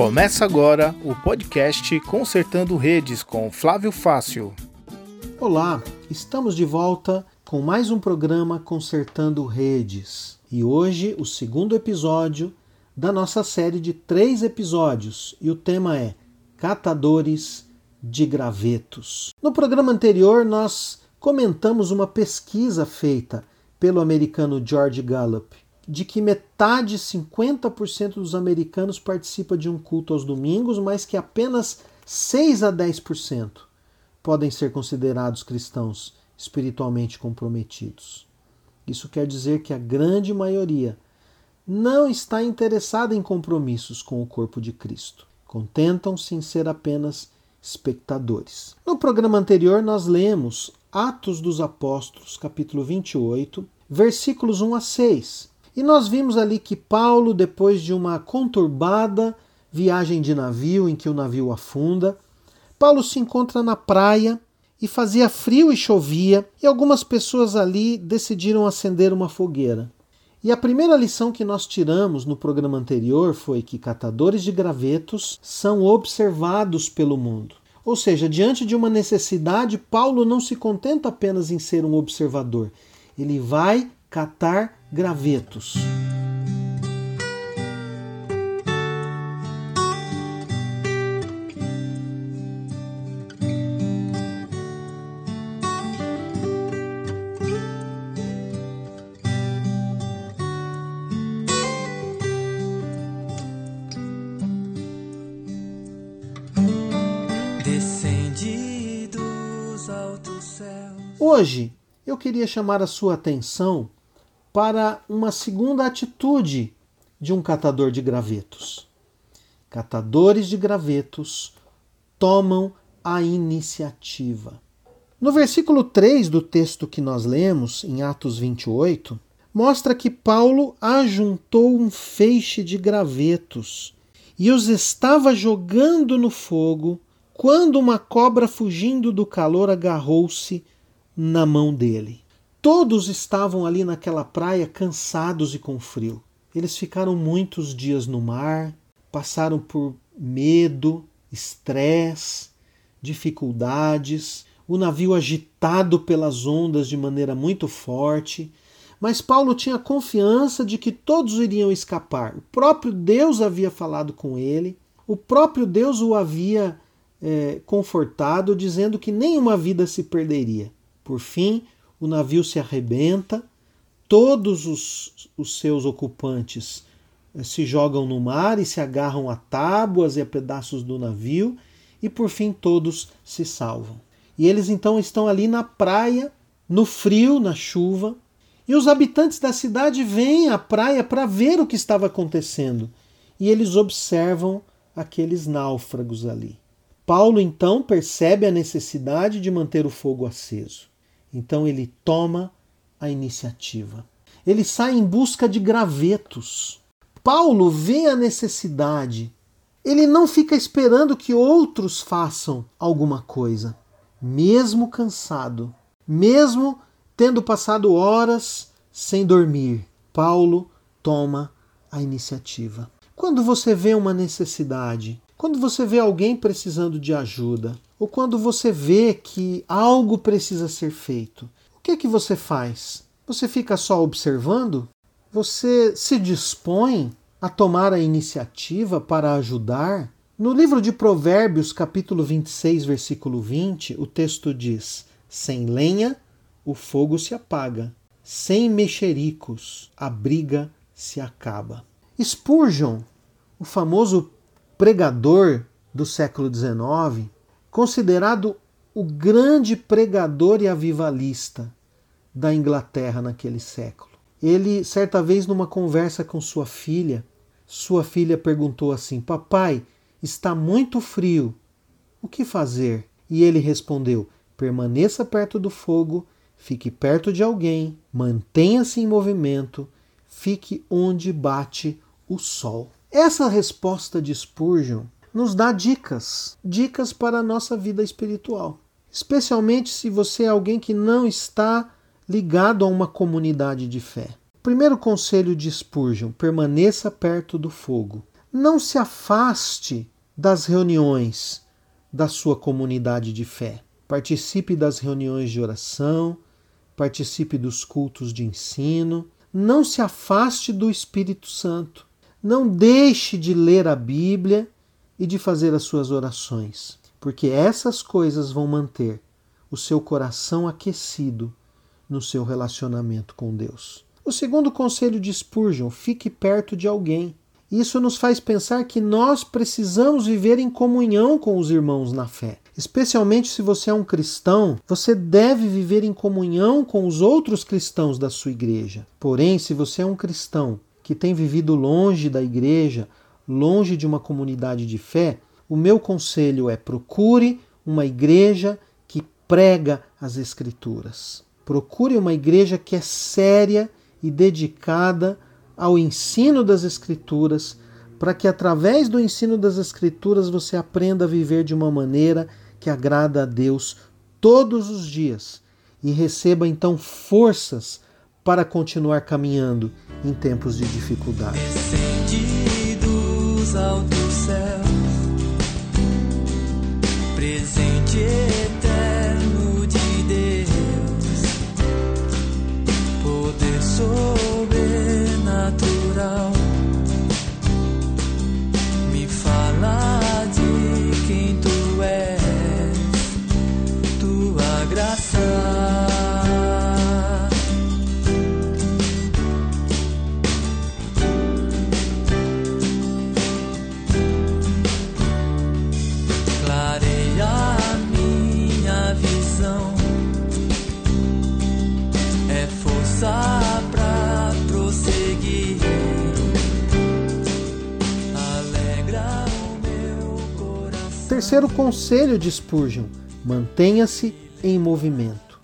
Começa agora o podcast Consertando Redes com Flávio Fácil. Olá, estamos de volta com mais um programa Consertando Redes e hoje o segundo episódio da nossa série de três episódios e o tema é Catadores de Gravetos. No programa anterior, nós comentamos uma pesquisa feita pelo americano George Gallup de que metade, 50% dos americanos participa de um culto aos domingos, mas que apenas 6 a 10% podem ser considerados cristãos espiritualmente comprometidos. Isso quer dizer que a grande maioria não está interessada em compromissos com o corpo de Cristo. Contentam-se em ser apenas espectadores. No programa anterior, nós lemos Atos dos Apóstolos, capítulo 28, versículos 1 a 6. E nós vimos ali que Paulo, depois de uma conturbada viagem de navio em que o navio afunda, Paulo se encontra na praia e fazia frio e chovia, e algumas pessoas ali decidiram acender uma fogueira. E a primeira lição que nós tiramos no programa anterior foi que catadores de gravetos são observados pelo mundo. Ou seja, diante de uma necessidade, Paulo não se contenta apenas em ser um observador, ele vai catar gravetos. Hoje eu queria chamar a sua atenção para uma segunda atitude de um catador de gravetos. Catadores de gravetos tomam a iniciativa. No versículo 3 do texto que nós lemos, em Atos 28, mostra que Paulo ajuntou um feixe de gravetos e os estava jogando no fogo quando uma cobra, fugindo do calor, agarrou-se na mão dele. Todos estavam ali naquela praia cansados e com frio. Eles ficaram muitos dias no mar, passaram por medo, estresse, dificuldades, o navio agitado pelas ondas de maneira muito forte. Mas Paulo tinha confiança de que todos iriam escapar. O próprio Deus havia falado com ele, o próprio Deus o havia é, confortado, dizendo que nenhuma vida se perderia. Por fim, o navio se arrebenta, todos os, os seus ocupantes eh, se jogam no mar e se agarram a tábuas e a pedaços do navio, e por fim todos se salvam. E eles então estão ali na praia, no frio, na chuva, e os habitantes da cidade vêm à praia para ver o que estava acontecendo, e eles observam aqueles náufragos ali. Paulo então percebe a necessidade de manter o fogo aceso. Então ele toma a iniciativa. Ele sai em busca de gravetos. Paulo vê a necessidade. Ele não fica esperando que outros façam alguma coisa. Mesmo cansado, mesmo tendo passado horas sem dormir, Paulo toma a iniciativa. Quando você vê uma necessidade, quando você vê alguém precisando de ajuda, ou quando você vê que algo precisa ser feito, o que é que você faz? Você fica só observando? Você se dispõe a tomar a iniciativa para ajudar? No livro de Provérbios, capítulo 26, versículo 20, o texto diz: Sem lenha o fogo se apaga, sem mexericos a briga se acaba. Spurgeon, o famoso pregador do século XIX, considerado o grande pregador e avivalista da Inglaterra naquele século. Ele, certa vez, numa conversa com sua filha, sua filha perguntou assim: Papai, está muito frio, o que fazer? E ele respondeu: Permaneça perto do fogo, fique perto de alguém, mantenha-se em movimento, fique onde bate o sol. Essa resposta de Spurgeon nos dá dicas, dicas para a nossa vida espiritual. Especialmente se você é alguém que não está ligado a uma comunidade de fé. Primeiro conselho de Spurgeon: permaneça perto do fogo. Não se afaste das reuniões da sua comunidade de fé. Participe das reuniões de oração, participe dos cultos de ensino. Não se afaste do Espírito Santo. Não deixe de ler a Bíblia e de fazer as suas orações, porque essas coisas vão manter o seu coração aquecido no seu relacionamento com Deus. O segundo conselho de Spurgeon: fique perto de alguém. Isso nos faz pensar que nós precisamos viver em comunhão com os irmãos na fé. Especialmente se você é um cristão, você deve viver em comunhão com os outros cristãos da sua igreja. Porém, se você é um cristão que tem vivido longe da igreja, longe de uma comunidade de fé, o meu conselho é procure uma igreja que prega as Escrituras. Procure uma igreja que é séria e dedicada ao ensino das Escrituras, para que através do ensino das Escrituras você aprenda a viver de uma maneira que agrada a Deus todos os dias e receba então forças para continuar caminhando em tempos de dificuldade. Dos Terceiro conselho de Spurgeon: mantenha-se em movimento.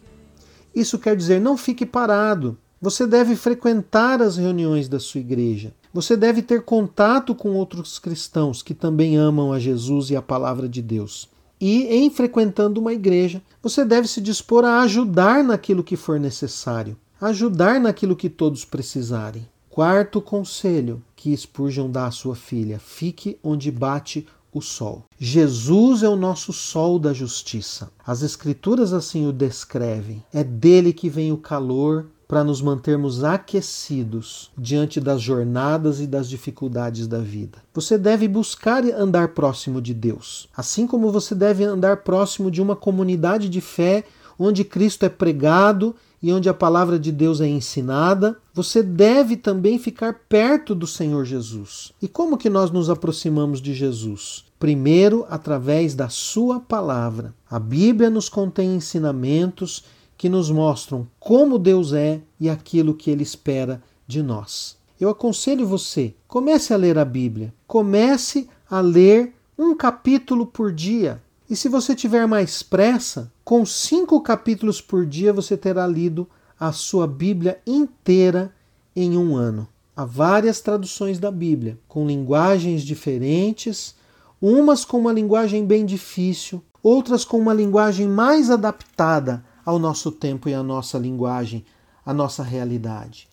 Isso quer dizer, não fique parado. Você deve frequentar as reuniões da sua igreja. Você deve ter contato com outros cristãos que também amam a Jesus e a palavra de Deus. E em frequentando uma igreja, você deve se dispor a ajudar naquilo que for necessário, ajudar naquilo que todos precisarem. Quarto conselho que Spurgeon dá à sua filha: fique onde bate o sol. Jesus é o nosso sol da justiça. As Escrituras assim o descrevem. É dele que vem o calor para nos mantermos aquecidos diante das jornadas e das dificuldades da vida. Você deve buscar andar próximo de Deus, assim como você deve andar próximo de uma comunidade de fé onde Cristo é pregado e onde a palavra de Deus é ensinada, você deve também ficar perto do Senhor Jesus. E como que nós nos aproximamos de Jesus? Primeiro, através da Sua palavra. A Bíblia nos contém ensinamentos que nos mostram como Deus é e aquilo que Ele espera de nós. Eu aconselho você, comece a ler a Bíblia. Comece a ler um capítulo por dia. E se você tiver mais pressa, com cinco capítulos por dia você terá lido a sua Bíblia inteira em um ano. Há várias traduções da Bíblia, com linguagens diferentes umas com uma linguagem bem difícil, outras com uma linguagem mais adaptada ao nosso tempo e à nossa linguagem, à nossa realidade.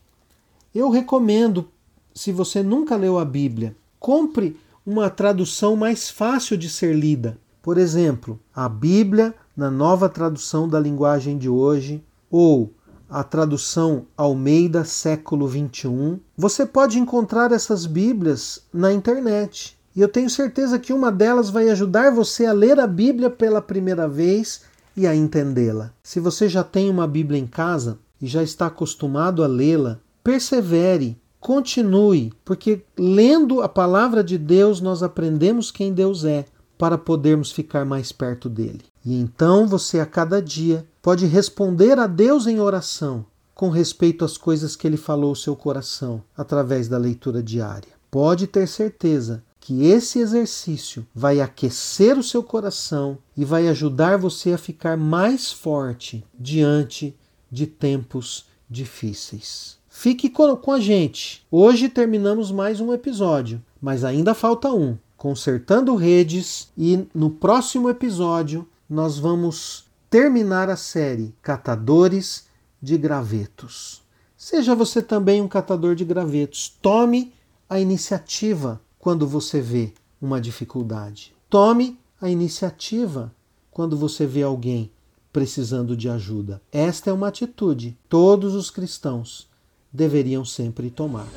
Eu recomendo, se você nunca leu a Bíblia, compre uma tradução mais fácil de ser lida. Por exemplo, a Bíblia na nova tradução da linguagem de hoje, ou a tradução Almeida século 21. Você pode encontrar essas Bíblias na internet. E eu tenho certeza que uma delas vai ajudar você a ler a Bíblia pela primeira vez e a entendê-la. Se você já tem uma Bíblia em casa e já está acostumado a lê-la, persevere, continue, porque lendo a palavra de Deus nós aprendemos quem Deus é para podermos ficar mais perto dele. E então você a cada dia pode responder a Deus em oração com respeito às coisas que ele falou ao seu coração através da leitura diária. Pode ter certeza que esse exercício vai aquecer o seu coração e vai ajudar você a ficar mais forte diante de tempos difíceis. Fique com a gente. Hoje terminamos mais um episódio, mas ainda falta um. Consertando redes, e no próximo episódio nós vamos terminar a série Catadores de Gravetos. Seja você também um catador de gravetos. Tome a iniciativa quando você vê uma dificuldade. Tome a iniciativa quando você vê alguém precisando de ajuda. Esta é uma atitude todos os cristãos deveriam sempre tomar.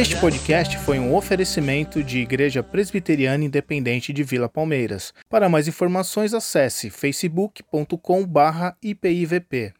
Este podcast foi um oferecimento de Igreja Presbiteriana Independente de Vila Palmeiras. Para mais informações, acesse facebook.com/ipivp.